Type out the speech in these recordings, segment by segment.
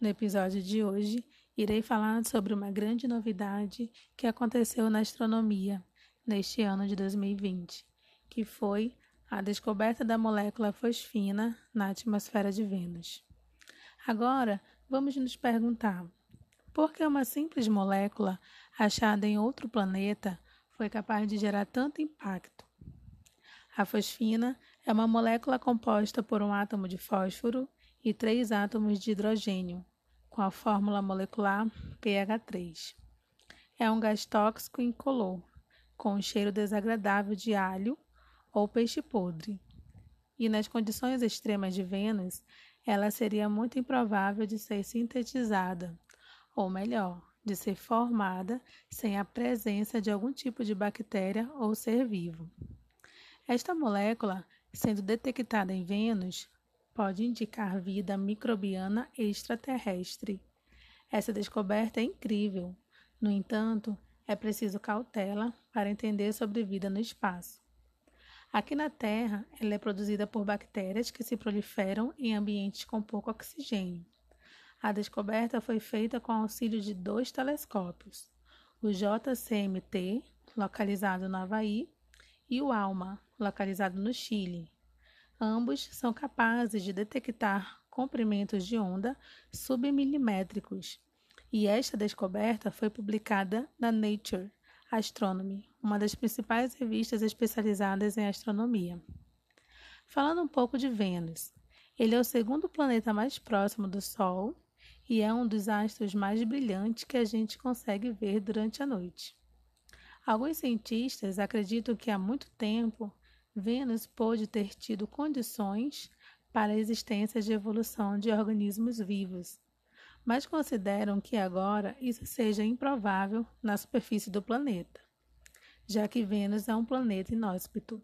No episódio de hoje, irei falar sobre uma grande novidade que aconteceu na astronomia neste ano de 2020, que foi a descoberta da molécula fosfina na atmosfera de Vênus. Agora, vamos nos perguntar: por que uma simples molécula achada em outro planeta foi capaz de gerar tanto impacto? A fosfina é uma molécula composta por um átomo de fósforo e três átomos de hidrogênio, com a fórmula molecular pH3. É um gás tóxico incolor, com um cheiro desagradável de alho ou peixe podre. E nas condições extremas de Vênus, ela seria muito improvável de ser sintetizada, ou melhor, de ser formada sem a presença de algum tipo de bactéria ou ser vivo. Esta molécula, sendo detectada em Vênus, pode indicar vida microbiana extraterrestre. Essa descoberta é incrível. No entanto, é preciso cautela para entender sobre vida no espaço. Aqui na Terra, ela é produzida por bactérias que se proliferam em ambientes com pouco oxigênio. A descoberta foi feita com auxílio de dois telescópios, o JCMT, localizado no Havaí, e o ALMA, localizado no Chile. Ambos são capazes de detectar comprimentos de onda submilimétricos, e esta descoberta foi publicada na Nature Astronomy, uma das principais revistas especializadas em astronomia. Falando um pouco de Vênus, ele é o segundo planeta mais próximo do Sol e é um dos astros mais brilhantes que a gente consegue ver durante a noite. Alguns cientistas acreditam que há muito tempo Vênus pôde ter tido condições para a existência de evolução de organismos vivos, mas consideram que agora isso seja improvável na superfície do planeta, já que Vênus é um planeta inóspito.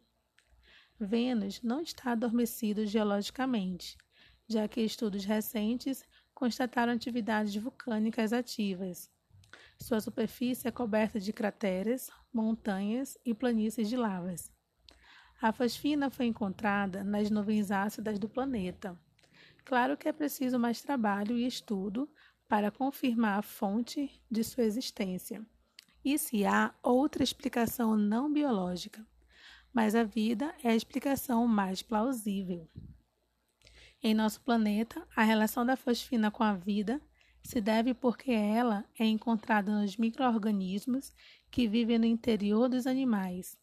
Vênus não está adormecido geologicamente, já que estudos recentes constataram atividades vulcânicas ativas. Sua superfície é coberta de crateras, montanhas e planícies de lavas. A fosfina foi encontrada nas nuvens ácidas do planeta. Claro que é preciso mais trabalho e estudo para confirmar a fonte de sua existência e se há outra explicação não biológica, mas a vida é a explicação mais plausível. Em nosso planeta, a relação da fosfina com a vida se deve porque ela é encontrada nos microorganismos que vivem no interior dos animais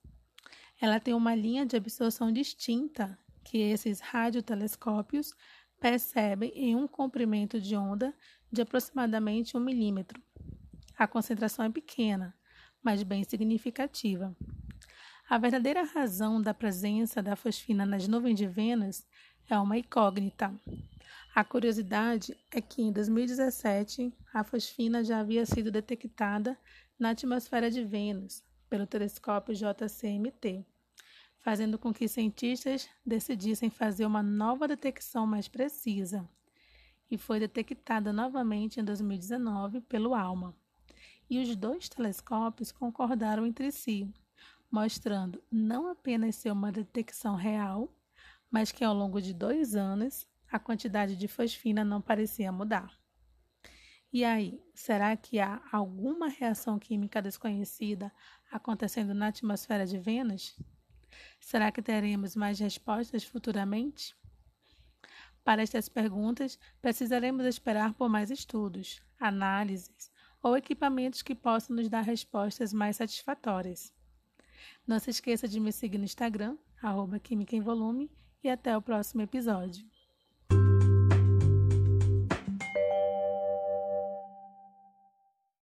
ela tem uma linha de absorção distinta que esses radiotelescópios percebem em um comprimento de onda de aproximadamente um milímetro. A concentração é pequena, mas bem significativa. A verdadeira razão da presença da fosfina nas nuvens de Vênus é uma incógnita. A curiosidade é que em 2017 a fosfina já havia sido detectada na atmosfera de Vênus pelo telescópio JCMT fazendo com que cientistas decidissem fazer uma nova detecção mais precisa, e foi detectada novamente em 2019 pelo ALMA. E os dois telescópios concordaram entre si, mostrando não apenas ser uma detecção real, mas que ao longo de dois anos a quantidade de fosfina não parecia mudar. E aí, será que há alguma reação química desconhecida acontecendo na atmosfera de Vênus? Será que teremos mais respostas futuramente? Para estas perguntas, precisaremos esperar por mais estudos, análises ou equipamentos que possam nos dar respostas mais satisfatórias. Não se esqueça de me seguir no Instagram, arroba Química em Volume, e até o próximo episódio.